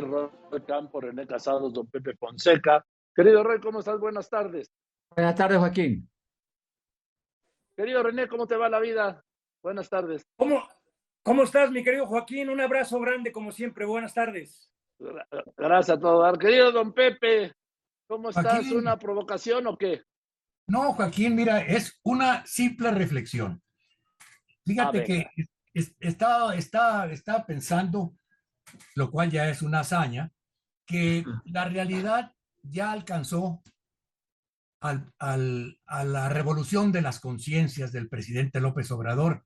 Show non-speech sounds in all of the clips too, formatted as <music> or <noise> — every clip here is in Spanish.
Roy Campo, René Casados, don Pepe Fonseca. Querido Roy, ¿cómo estás? Buenas tardes. Buenas tardes, Joaquín. Querido René, ¿cómo te va la vida? Buenas tardes. ¿Cómo, cómo estás, mi querido Joaquín? Un abrazo grande, como siempre. Buenas tardes. Gracias a todos. Querido don Pepe, ¿cómo estás? ¿Una provocación o qué? No, Joaquín, mira, es una simple reflexión. Fíjate que estaba, estaba, estaba pensando, lo cual ya es una hazaña, que la realidad ya alcanzó al, a la revolución de las conciencias del presidente López Obrador.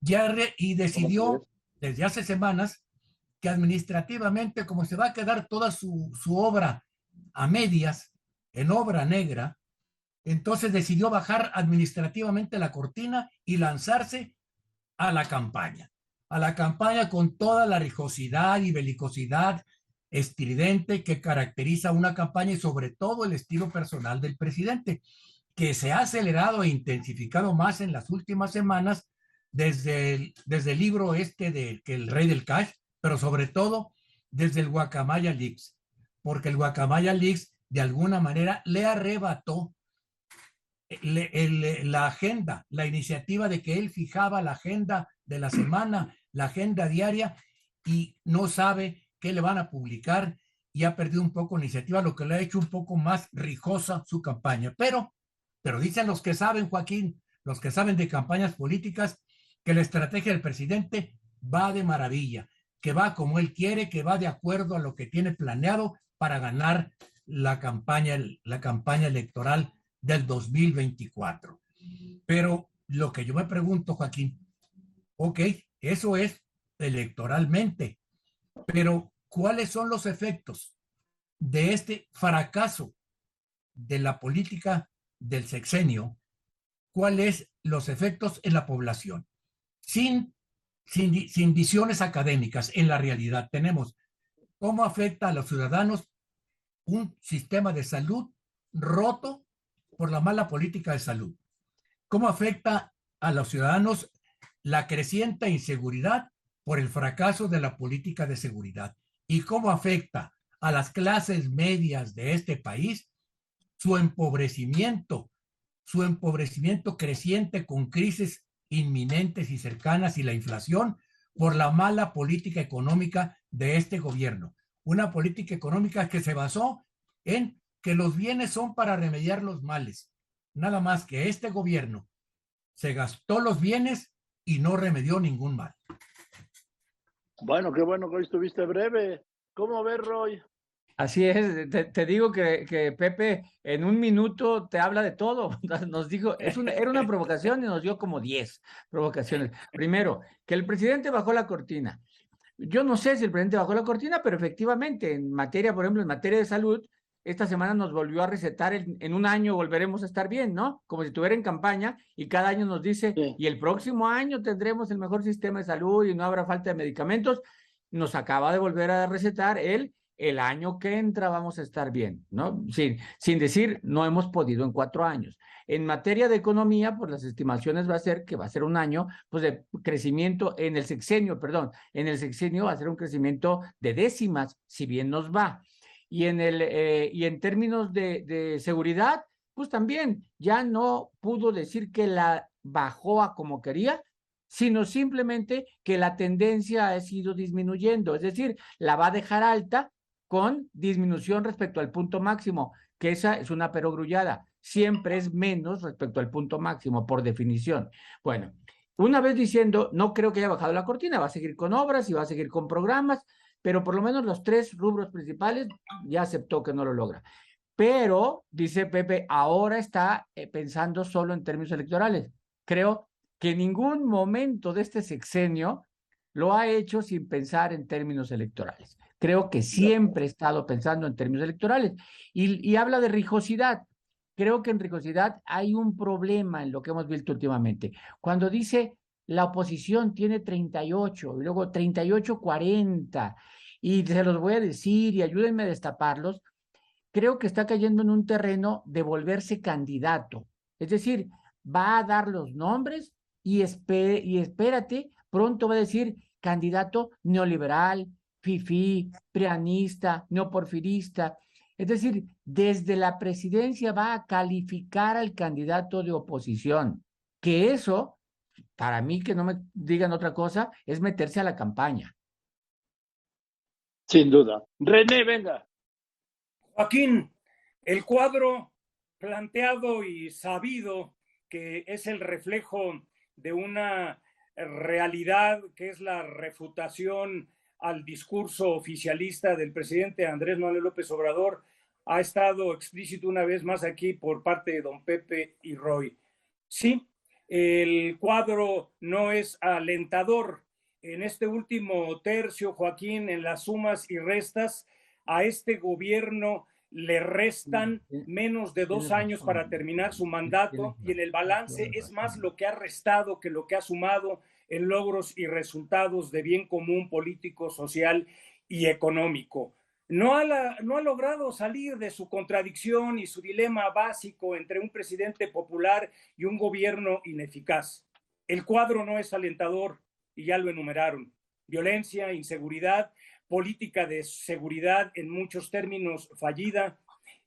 Ya y decidió desde hace semanas que administrativamente, como se va a quedar toda su, su obra a medias, en obra negra, entonces decidió bajar administrativamente la cortina y lanzarse a la campaña, a la campaña con toda la rijosidad y belicosidad estridente que caracteriza una campaña y sobre todo el estilo personal del presidente, que se ha acelerado e intensificado más en las últimas semanas desde el, desde el libro este de que el rey del cash, pero sobre todo desde el Guacamaya Leaks, porque el Guacamaya Leaks de alguna manera le arrebató la agenda, la iniciativa de que él fijaba la agenda de la semana, la agenda diaria, y no sabe qué le van a publicar y ha perdido un poco la iniciativa, lo que le ha hecho un poco más rijosa su campaña. Pero, pero dicen los que saben, Joaquín, los que saben de campañas políticas, que la estrategia del presidente va de maravilla, que va como él quiere, que va de acuerdo a lo que tiene planeado para ganar la campaña, la campaña electoral del 2024. Pero lo que yo me pregunto, Joaquín, ok, eso es electoralmente, pero ¿cuáles son los efectos de este fracaso de la política del sexenio? ¿Cuáles los efectos en la población? Sin, sin, sin visiones académicas, en la realidad tenemos cómo afecta a los ciudadanos un sistema de salud roto por la mala política de salud. ¿Cómo afecta a los ciudadanos la creciente inseguridad por el fracaso de la política de seguridad? ¿Y cómo afecta a las clases medias de este país su empobrecimiento, su empobrecimiento creciente con crisis inminentes y cercanas y la inflación por la mala política económica de este gobierno? Una política económica que se basó en que los bienes son para remediar los males. Nada más que este gobierno se gastó los bienes y no remedió ningún mal. Bueno, qué bueno que hoy estuviste breve. ¿Cómo ves, Roy? Así es, te, digo que, que, Pepe en un minuto te habla de todo. <laughs> Nos dijo, es una, era una provocación y nos dio como 10 provocaciones. Primero, que el presidente bajó la cortina. Yo no sé si el presidente bajó la cortina, pero efectivamente, en materia, por ejemplo, en materia de salud, esta semana nos volvió a recetar, en, un año volveremos a estar bien, ¿no? Como si estuviera en campaña y cada año nos dice, y el próximo año tendremos el mejor sistema de salud y no habrá falta de medicamentos. Nos acaba de volver a recetar él, el año que entra vamos a estar bien, ¿no? Sin, sin decir, no hemos podido en cuatro años. En materia de economía, pues las estimaciones va a ser que va a ser un año, pues de crecimiento en el sexenio, perdón, en el sexenio va a ser un crecimiento de décimas, si bien nos va. Y en, el, eh, y en términos de, de seguridad, pues también ya no pudo decir que la bajó a como quería, sino simplemente que la tendencia ha sido disminuyendo, es decir, la va a dejar alta con disminución respecto al punto máximo, que esa es una perogrullada, siempre es menos respecto al punto máximo, por definición. Bueno, una vez diciendo, no creo que haya bajado la cortina, va a seguir con obras y va a seguir con programas, pero por lo menos los tres rubros principales ya aceptó que no lo logra. Pero, dice Pepe, ahora está eh, pensando solo en términos electorales. Creo que en ningún momento de este sexenio lo ha hecho sin pensar en términos electorales. Creo que siempre ha estado pensando en términos electorales. Y, y habla de rijosidad. Creo que en rijosidad hay un problema en lo que hemos visto últimamente. Cuando dice la oposición tiene 38 y luego 38, 40 y se los voy a decir y ayúdenme a destaparlos, creo que está cayendo en un terreno de volverse candidato. Es decir, va a dar los nombres y, y espérate, pronto va a decir candidato neoliberal, fifí, prianista, neoporfirista. Es decir, desde la presidencia va a calificar al candidato de oposición, que eso, para mí que no me digan otra cosa, es meterse a la campaña. Sin duda. René, venga. Joaquín, el cuadro planteado y sabido que es el reflejo de una realidad que es la refutación al discurso oficialista del presidente Andrés Manuel López Obrador ha estado explícito una vez más aquí por parte de don Pepe y Roy. Sí, el cuadro no es alentador. En este último tercio, Joaquín, en las sumas y restas, a este gobierno le restan menos de dos años para terminar su mandato y en el balance es más lo que ha restado que lo que ha sumado en logros y resultados de bien común político, social y económico. No ha, no ha logrado salir de su contradicción y su dilema básico entre un presidente popular y un gobierno ineficaz. El cuadro no es alentador y ya lo enumeraron. Violencia, inseguridad, política de seguridad en muchos términos fallida,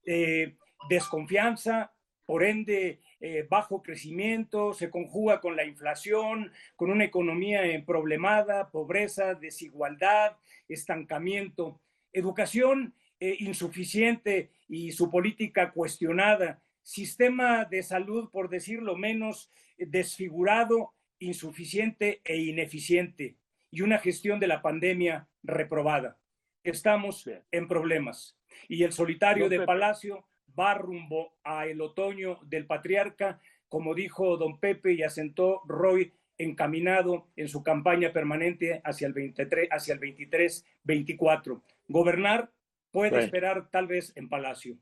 eh, desconfianza, por ende eh, bajo crecimiento, se conjuga con la inflación, con una economía problemada, pobreza, desigualdad, estancamiento, educación eh, insuficiente y su política cuestionada, sistema de salud, por decirlo menos, desfigurado, insuficiente e ineficiente, y una gestión de la pandemia reprobada. Estamos en problemas. Y el solitario de Palacio va rumbo a el otoño del patriarca, como dijo don Pepe y asentó Roy, encaminado en su campaña permanente hacia el 23, hacia el 23, 24. Gobernar puede esperar tal vez en Palacio.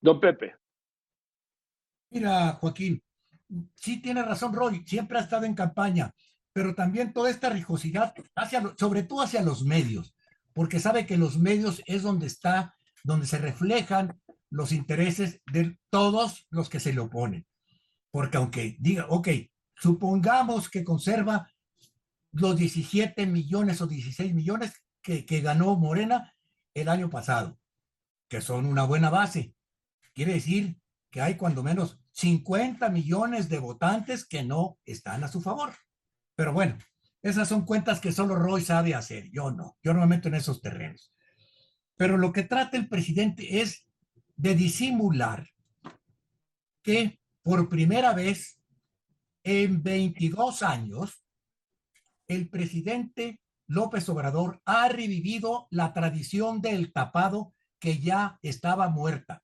Don Pepe. Mira, Joaquín, sí tiene razón Roy, siempre ha estado en campaña, pero también toda esta rijosidad, hacia, sobre todo hacia los medios, porque sabe que los medios es donde está, donde se reflejan los intereses de todos los que se le oponen. Porque aunque diga, ok, supongamos que conserva los 17 millones o 16 millones que, que ganó Morena el año pasado, que son una buena base. Quiere decir que hay cuando menos 50 millones de votantes que no están a su favor. Pero bueno, esas son cuentas que solo Roy sabe hacer. Yo no, yo no me meto en esos terrenos. Pero lo que trata el presidente es de disimular que por primera vez en 22 años el presidente López Obrador ha revivido la tradición del tapado que ya estaba muerta.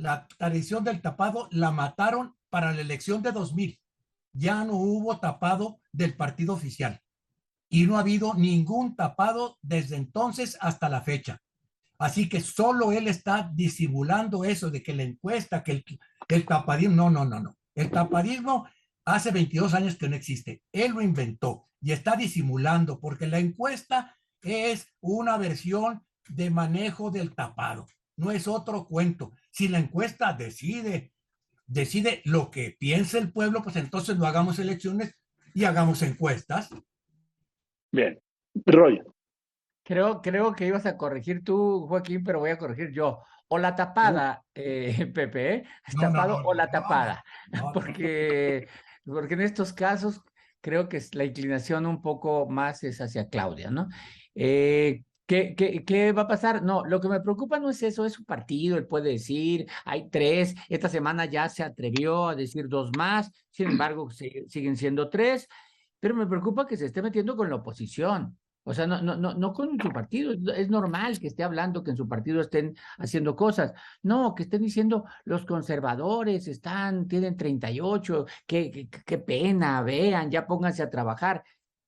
La tradición del tapado la mataron para la elección de 2000. Ya no hubo tapado del partido oficial y no ha habido ningún tapado desde entonces hasta la fecha. Así que solo él está disimulando eso de que la encuesta, que el, el tapadismo, no, no, no, no. El tapadismo hace 22 años que no existe. Él lo inventó y está disimulando porque la encuesta es una versión de manejo del tapado. No es otro cuento. Si la encuesta decide, decide lo que piensa el pueblo, pues entonces no hagamos elecciones y hagamos encuestas. Bien. Roy. Creo, creo que ibas a corregir tú, Joaquín, pero voy a corregir yo. O la tapada, eh, <laughs> Pepe, ¿eh? tapado o la tapada. porque, porque en estos casos creo que la inclinación un poco más es hacia Claudia, ¿no? Eh, ¿Qué, qué, qué, va a pasar? No, lo que me preocupa no es eso, es su partido, él puede decir, hay tres, esta semana ya se atrevió a decir dos más, sin <clears throat> embargo siguen siendo tres, pero me preocupa que se esté metiendo con la oposición. O sea, no, no, no, no con su partido. Es normal que esté hablando que en su partido estén haciendo cosas. No, que estén diciendo los conservadores están, tienen 38, qué, qué, qué pena, vean, ya pónganse a trabajar.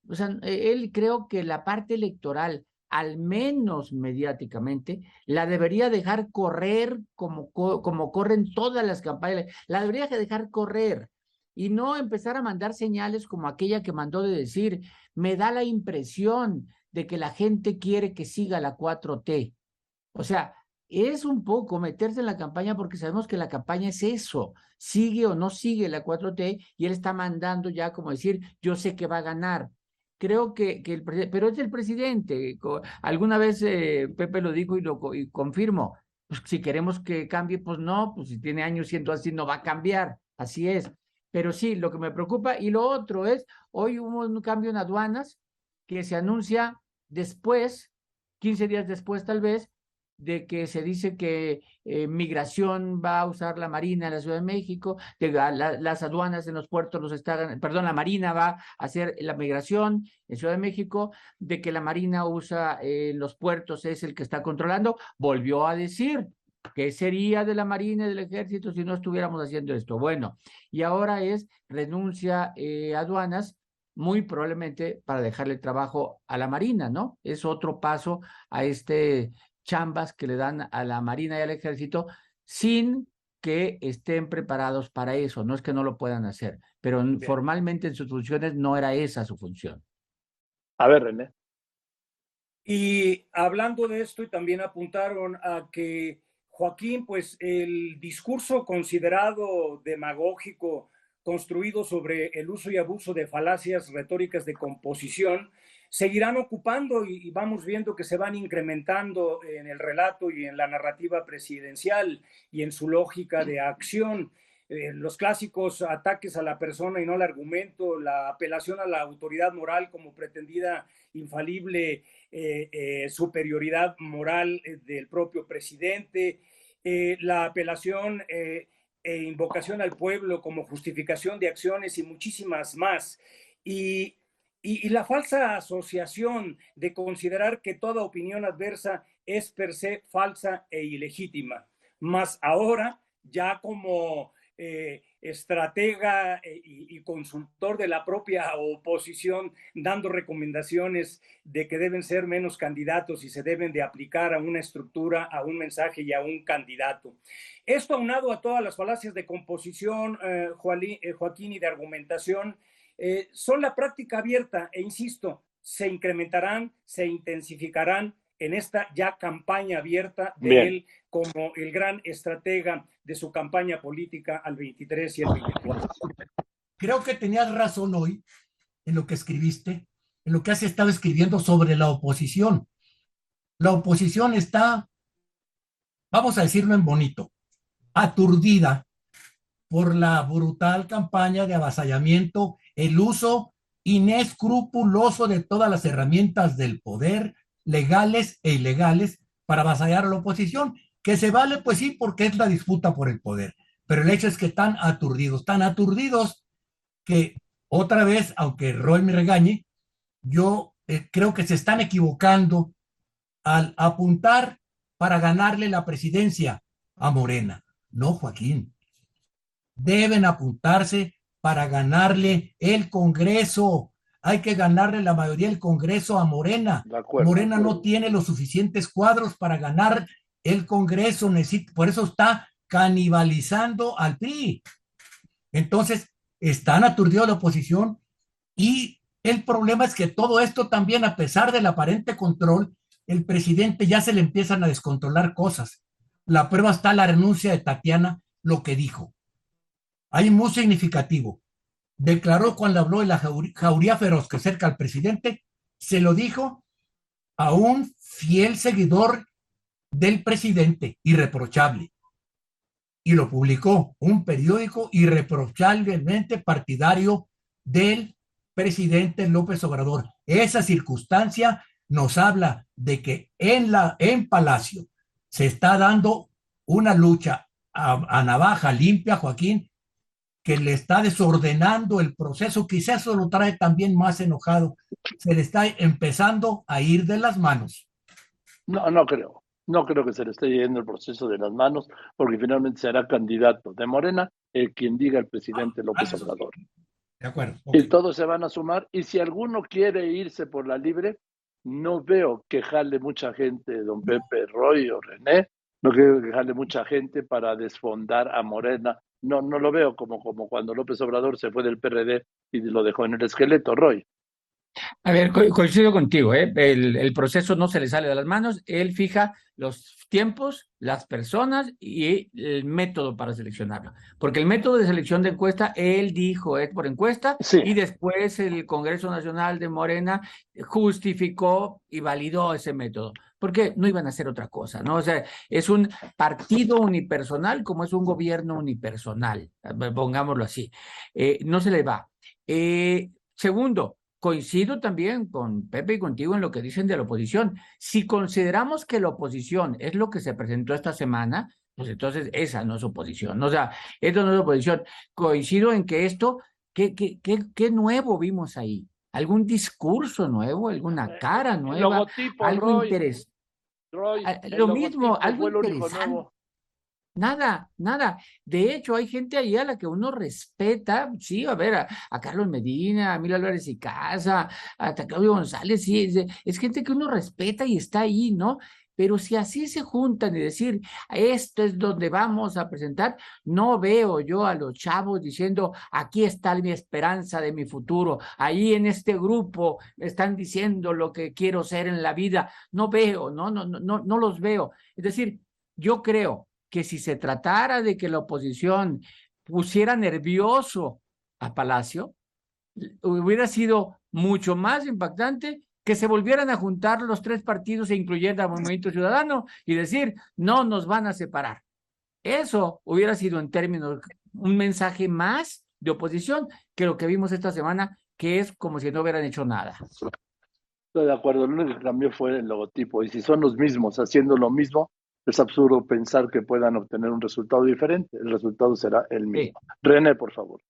O sea, e, él creo que la parte electoral, al menos mediáticamente, la debería dejar correr como, como corren todas las campañas. La debería dejar correr y no empezar a mandar señales como aquella que mandó de decir, me da la impresión de que la gente quiere que siga la 4T. O sea, es un poco meterse en la campaña porque sabemos que la campaña es eso, sigue o no sigue la 4T y él está mandando ya como decir, yo sé que va a ganar. Creo que, que el pero es el presidente. Alguna vez eh, Pepe lo dijo y lo y confirmo. Pues si queremos que cambie, pues no, pues si tiene años siendo así, no va a cambiar. Así es. Pero sí, lo que me preocupa. Y lo otro es, hoy hubo un cambio en aduanas que se anuncia después, 15 días después tal vez, de que se dice que eh, migración va a usar la Marina en la Ciudad de México, de las aduanas en los puertos los están, perdón, la Marina va a hacer la migración en Ciudad de México, de que la Marina usa eh, los puertos, es el que está controlando, volvió a decir, ¿Qué sería de la Marina y del Ejército si no estuviéramos haciendo esto? Bueno, y ahora es renuncia eh, aduanas, muy probablemente para dejarle trabajo a la Marina, ¿no? Es otro paso a este chambas que le dan a la Marina y al Ejército sin que estén preparados para eso. No es que no lo puedan hacer, pero formalmente en sus funciones no era esa su función. A ver, René. Y hablando de esto, y también apuntaron a que Joaquín, pues el discurso considerado demagógico, construido sobre el uso y abuso de falacias retóricas de composición, seguirán ocupando y, vamos viendo que se van incrementando en el relato y en la narrativa presidencial y en su lógica de acción. Eh, los clásicos ataques a la persona y no al argumento, la apelación a la autoridad moral como pretendida infalible eh, eh, superioridad moral del propio presidente, la apelación e invocación al pueblo como justificación de acciones y muchísimas más. Y y, la falsa asociación de considerar que toda opinión adversa es per se falsa e ilegítima. Más ahora, ya como eh, estratega eh, y, consultor de la propia oposición, dando recomendaciones de que deben ser menos candidatos y se deben de aplicar a una estructura, a un mensaje y a un candidato. Esto aunado a todas las falacias de composición, eh, Joaquín, y de argumentación, eh, son la práctica abierta e insisto, se incrementarán, se intensificarán en esta ya campaña abierta de él como el gran estratega de su campaña política al 23 y al 24. Creo que tenías razón hoy en lo que escribiste, en lo que has estado escribiendo sobre la oposición. La oposición está, vamos a decirlo en bonito, aturdida por la brutal campaña de avasallamiento el uso inescrupuloso de todas las herramientas del poder, legales e ilegales, para avasallar a la oposición, que se vale, pues sí, porque es la disputa por el poder. Pero el hecho es que están aturdidos, tan aturdidos que otra vez, aunque Roy me regañe, yo eh, creo que se están equivocando al apuntar para ganarle la presidencia a Morena. No, Joaquín. Deben apuntarse para ganarle el Congreso. Hay que ganarle la mayoría del Congreso a Morena. Morena no tiene los suficientes cuadros para ganar el Congreso. por eso está canibalizando al PRI. Entonces, están aturdidos la oposición y el problema es que todo esto también, a pesar del aparente control, el presidente ya se le empiezan a descontrolar cosas. La prueba está la renuncia de Tatiana, lo que dijo. Hay muy significativo. Declaró cuando habló de la jauría feroz que cerca al presidente, se lo dijo a un fiel seguidor del presidente, irreprochable. Y lo publicó un periódico irreprochablemente partidario del presidente López Obrador. Esa circunstancia nos habla de que en, la, en Palacio se está dando una lucha a navaja limpia, Joaquín, que le está desordenando el proceso, quizás eso lo trae también más enojado, se le está empezando a ir de las manos. No, no creo. No creo que se le esté yendo el proceso de las manos, porque finalmente será candidato de Morena el quien diga el presidente ah, López Obrador. De acuerdo. Y todos se van a sumar. Y si alguno quiere irse por la libre, no veo que jale mucha gente, don Pepe Roy o René, no creo que jale mucha gente para desfondar a Morena no, no lo veo como, como cuando López Obrador se fue del PRD y lo dejó en el esqueleto, Roy. A ver, coincido contigo, ¿eh? el, el, proceso no se le sale de las manos, él fija los tiempos, las personas y el método para seleccionarlo. Porque el método de selección de encuesta, él dijo, es por encuesta, y después el Congreso Nacional de Morena justificó y validó ese método. Porque no iban a hacer otra cosa, ¿no? O sea, es un partido unipersonal como es un gobierno unipersonal, pongámoslo así. Eh, no se le va. Eh, segundo, Coincido también con Pepe y contigo en lo que dicen de la oposición. Si consideramos que la oposición es lo que se presentó esta semana, pues entonces esa no es oposición. O sea, esto no es oposición. Coincido en que esto, ¿qué, qué, qué, qué nuevo vimos ahí? ¿Algún discurso nuevo? ¿Alguna eh, cara nueva? algo interesante. Lo mismo, algo interesante. Nada, nada. De hecho, hay gente ahí a la que uno respeta, sí, a ver, a, Carlos Medina, a Milo Álvarez y Casa, a Claudio González, sí, es, gente que uno respeta y está ahí, ¿no? Pero si así se juntan y decir, esto es donde vamos a presentar, no veo yo a los chavos diciendo, aquí está mi esperanza de mi futuro, ahí en este grupo están diciendo lo que quiero ser en la vida, no veo, no, no, no, no los veo. Es decir, yo creo que si se tratara de que la oposición pusiera nervioso a Palacio, hubiera sido mucho más impactante que se volvieran a juntar los tres partidos e incluyendo al Movimiento Ciudadano y decir, no nos van a separar. Eso hubiera sido en términos un mensaje más de oposición que lo que vimos esta semana, que es como si no hubieran hecho nada. Estoy de acuerdo, lo único que cambió fue el logotipo y si son los mismos haciendo lo mismo, es absurdo pensar que puedan obtener un resultado diferente. El resultado será el mismo. René, por favor.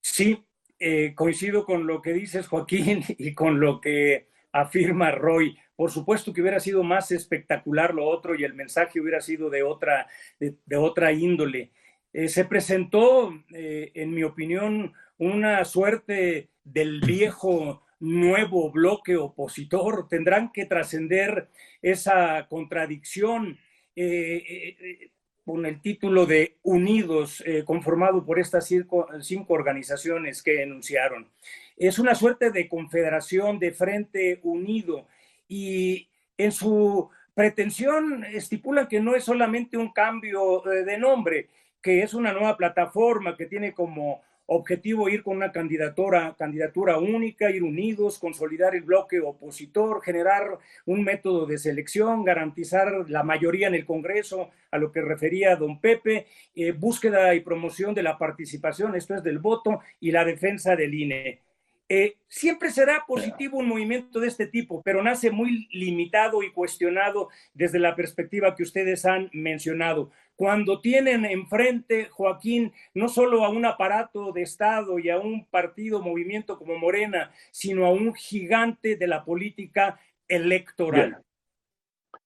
Sí, eh, coincido con lo que dices, Joaquín, <laughs> y con lo que afirma Roy. Por supuesto que hubiera sido más espectacular lo otro y el mensaje hubiera sido de otra, de, otra índole. Eh, se presentó, eh, en mi opinión, una suerte del viejo nuevo bloque opositor. Tendrán que trascender esa contradicción eh, con el título de Unidos, conformado por estas cinco, organizaciones que enunciaron. Es una suerte de confederación de Frente Unido y en su pretensión estipula que no es solamente un cambio de nombre, que es una nueva plataforma que tiene como Objetivo ir con una candidatura, candidatura única, ir unidos, consolidar el bloque opositor, generar un método de selección, garantizar la mayoría en el Congreso, a lo que refería don Pepe, eh, búsqueda y promoción de la participación, esto es del voto, y la defensa del INE. Eh, siempre será positivo un movimiento de este tipo, pero nace muy limitado y cuestionado desde la perspectiva que ustedes han mencionado. Cuando tienen enfrente, Joaquín, no solo a un aparato de Estado y a un partido, movimiento como Morena, sino a un gigante de la política electoral.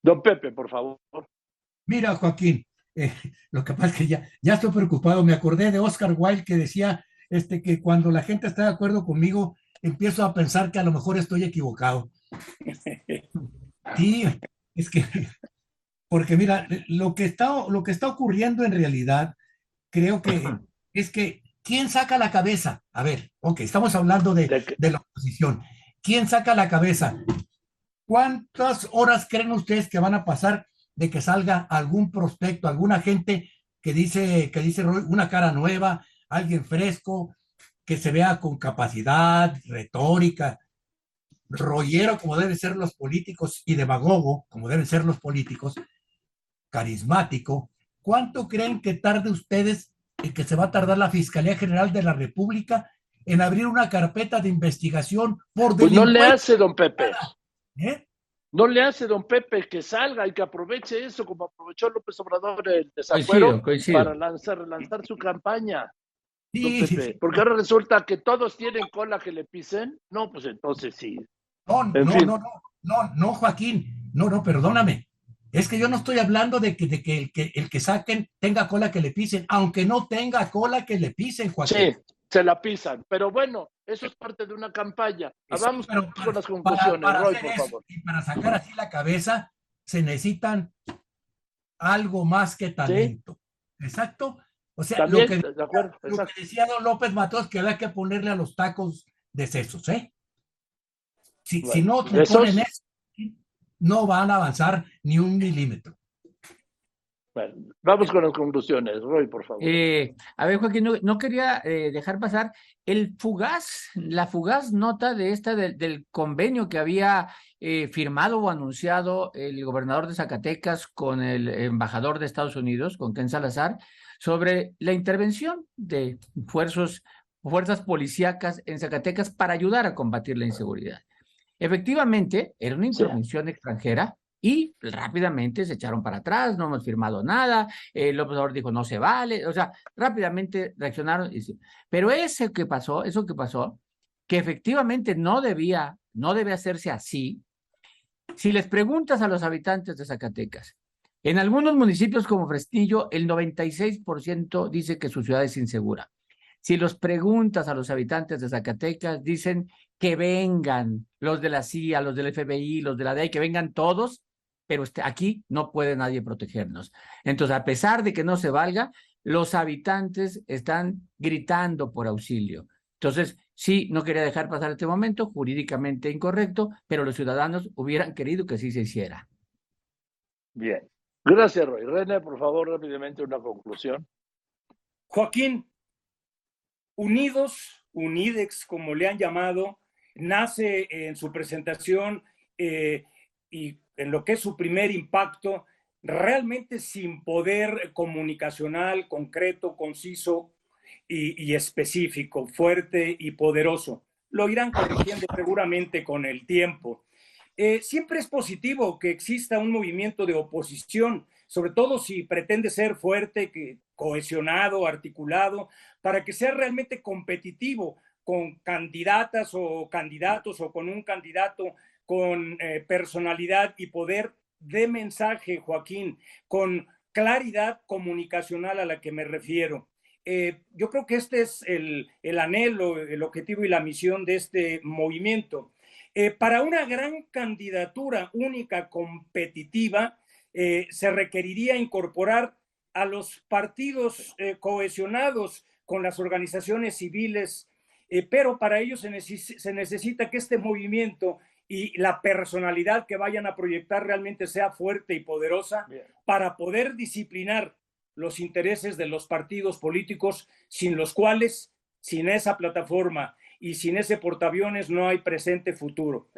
Don Pepe, por favor. Mira, Joaquín, eh, lo que pasa es que ya, ya estoy preocupado. Me acordé de Oscar Wilde que decía este, que cuando la gente está de acuerdo conmigo, empiezo a pensar que a lo mejor estoy equivocado. <laughs> Sí, es que, porque mira, lo que está, lo que está ocurriendo en realidad, creo que es que, ¿quién saca la cabeza? A ver, ok, estamos hablando de, de la oposición. ¿Quién saca la cabeza? ¿Cuántas horas creen ustedes que van a pasar de que salga algún prospecto, alguna gente que dice, que dice una cara nueva, alguien fresco, que se vea con capacidad, retórica, rollero como deben ser los políticos y demagogo como deben ser los políticos, carismático, ¿cuánto creen que tarde ustedes y que se va a tardar la Fiscalía General de la República en abrir una carpeta de investigación por pues no le hace, don Pepe. ¿Eh? No le hace, don Pepe, que salga y que aproveche eso como aprovechó López Obrador el desacuerdo para lanzar, lanzar su campaña. Porque ahora resulta que todos tienen cola que le pisen. No, pues entonces sí. No, no, no, no, no, Joaquín. No, no, perdóname. Es que yo no estoy hablando de que, de que, el, que el que saquen tenga cola que le pisen, aunque no tenga cola que le pisen, Joaquín. Sí, se la pisan. Pero bueno, eso es parte de una campaña. Vamos con las conclusiones, para, Roy, por favor. Y para sacar así la cabeza se necesitan algo más que talento. Exacto. O sea, lo, que, decía don López Matos que había que ponerle a los tacos de sesos, ¿eh? Si, si no le ponen eso, no van a avanzar ni un milímetro. Bueno, vamos con las conclusiones. Roy, por favor. Eh, a ver, Joaquín, no, quería eh, dejar pasar el fugaz, la fugaz nota de esta del, convenio que había eh, firmado o anunciado el gobernador de Zacatecas con el embajador de Estados Unidos, con Ken Salazar, sobre la intervención de fuerzas, fuerzas policíacas en Zacatecas para ayudar a combatir la inseguridad. Efectivamente, era una intervención extranjera y rápidamente se echaron para atrás, no hemos firmado nada, el López Obrador dijo no se vale, o sea, rápidamente reaccionaron. Y, pero ese que pasó, eso que pasó, que efectivamente no debía, no debe hacerse así, si les preguntas a los habitantes de Zacatecas, en algunos municipios como Frestillo, el 96% dice que su ciudad es insegura. Si los preguntas a los habitantes de Zacatecas, dicen que vengan los de la CIA, los del FBI, los de la DEI, que vengan todos pero este, aquí no puede nadie protegernos. Entonces, a pesar de que no se valga, los habitantes están gritando por auxilio. Entonces, sí, no quería dejar pasar este momento, jurídicamente incorrecto, pero los ciudadanos hubieran querido que sí se hiciera. Bien. Gracias, Roy. René, por favor, rápidamente una conclusión. Joaquín, Unidos, Unidex, como le han llamado, nace en su presentación eh, y en lo que es su primer impacto, realmente sin poder comunicacional, concreto, conciso y, específico, fuerte y poderoso. Lo irán corrigiendo seguramente con el tiempo. Eh, siempre es positivo que exista un movimiento de oposición, sobre todo si pretende ser fuerte, cohesionado, articulado, para que sea realmente competitivo con candidatas o candidatos o con un candidato con eh, personalidad y poder de mensaje, Joaquín, con claridad comunicacional a la que me refiero. Eh, yo creo que este es el, anhelo, el objetivo y la misión de este movimiento. Eh, para una gran candidatura única, competitiva, se requeriría incorporar a los partidos cohesionados con las organizaciones civiles, pero para ello se, se necesita que este movimiento y la personalidad que vayan a proyectar realmente sea fuerte y poderosa para poder disciplinar los intereses de los partidos políticos sin los cuales, sin esa plataforma y sin ese portaaviones no hay presente futuro.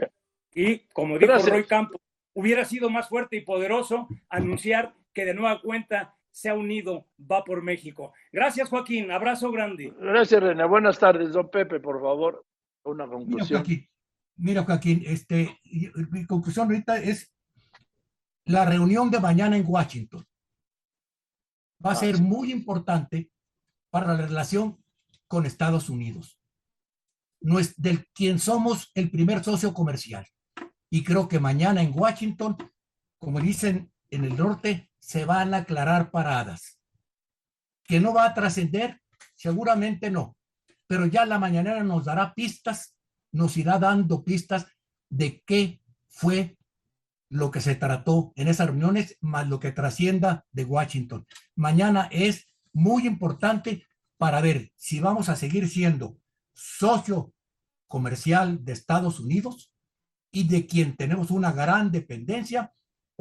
Y como dijo Roy Campos, hubiera sido más fuerte y poderoso anunciar que de nueva cuenta se ha unido, va por México. Gracias, Joaquín. Abrazo grande. Gracias, René. Buenas tardes, don Pepe, por favor. Una conclusión. Mira, Joaquín, este, mi conclusión ahorita es la reunión de mañana en Washington. Va a ser muy importante para la relación con Estados Unidos. Del quien somos el primer socio comercial. Y creo que mañana en Washington, como dicen en el norte, se van a aclarar paradas. Que no va a trascender, seguramente no. Pero ya la mañanera nos dará pistas nos irá dando pistas de qué fue lo que se trató en esas reuniones, más lo que trascienda de Washington. Mañana es muy importante para ver si vamos a seguir siendo socio comercial de Estados Unidos y de quien tenemos una gran dependencia,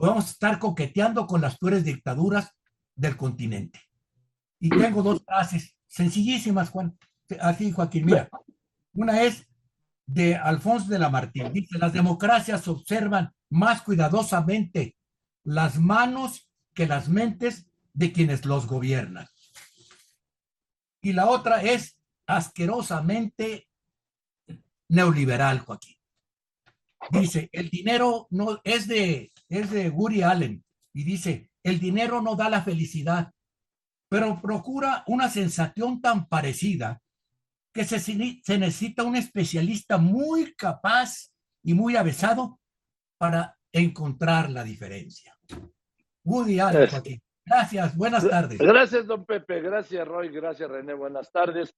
a estar coqueteando con las peores dictaduras del continente. Y tengo dos frases sencillísimas, Juan. Así, Joaquín, mira. Una es, de Alfonso de la Martín. Dice, las democracias observan más cuidadosamente las manos que las mentes de quienes los gobiernan. Y la otra es asquerosamente neoliberal, Joaquín. Dice, el dinero no es de, es de Woody Allen y dice, el dinero no da la felicidad, pero procura una sensación tan parecida que se, se necesita un especialista muy capaz y muy avesado para encontrar la diferencia. Woody Allen, Gracias, buenas tardes. Gracias, don Pepe. Gracias, Roy. Gracias, René. Buenas tardes.